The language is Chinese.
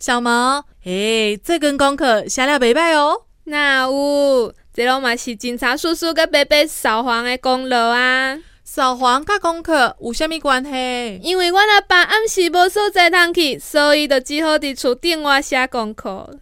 小毛，诶，这跟功课写了袂歹哦。那有，这拢嘛是警察叔叔跟伯伯扫黄的功劳啊。扫黄甲功课有虾米关系？因为阮阿爸暗时无所在通去，所以就只好伫厝顶外写功课。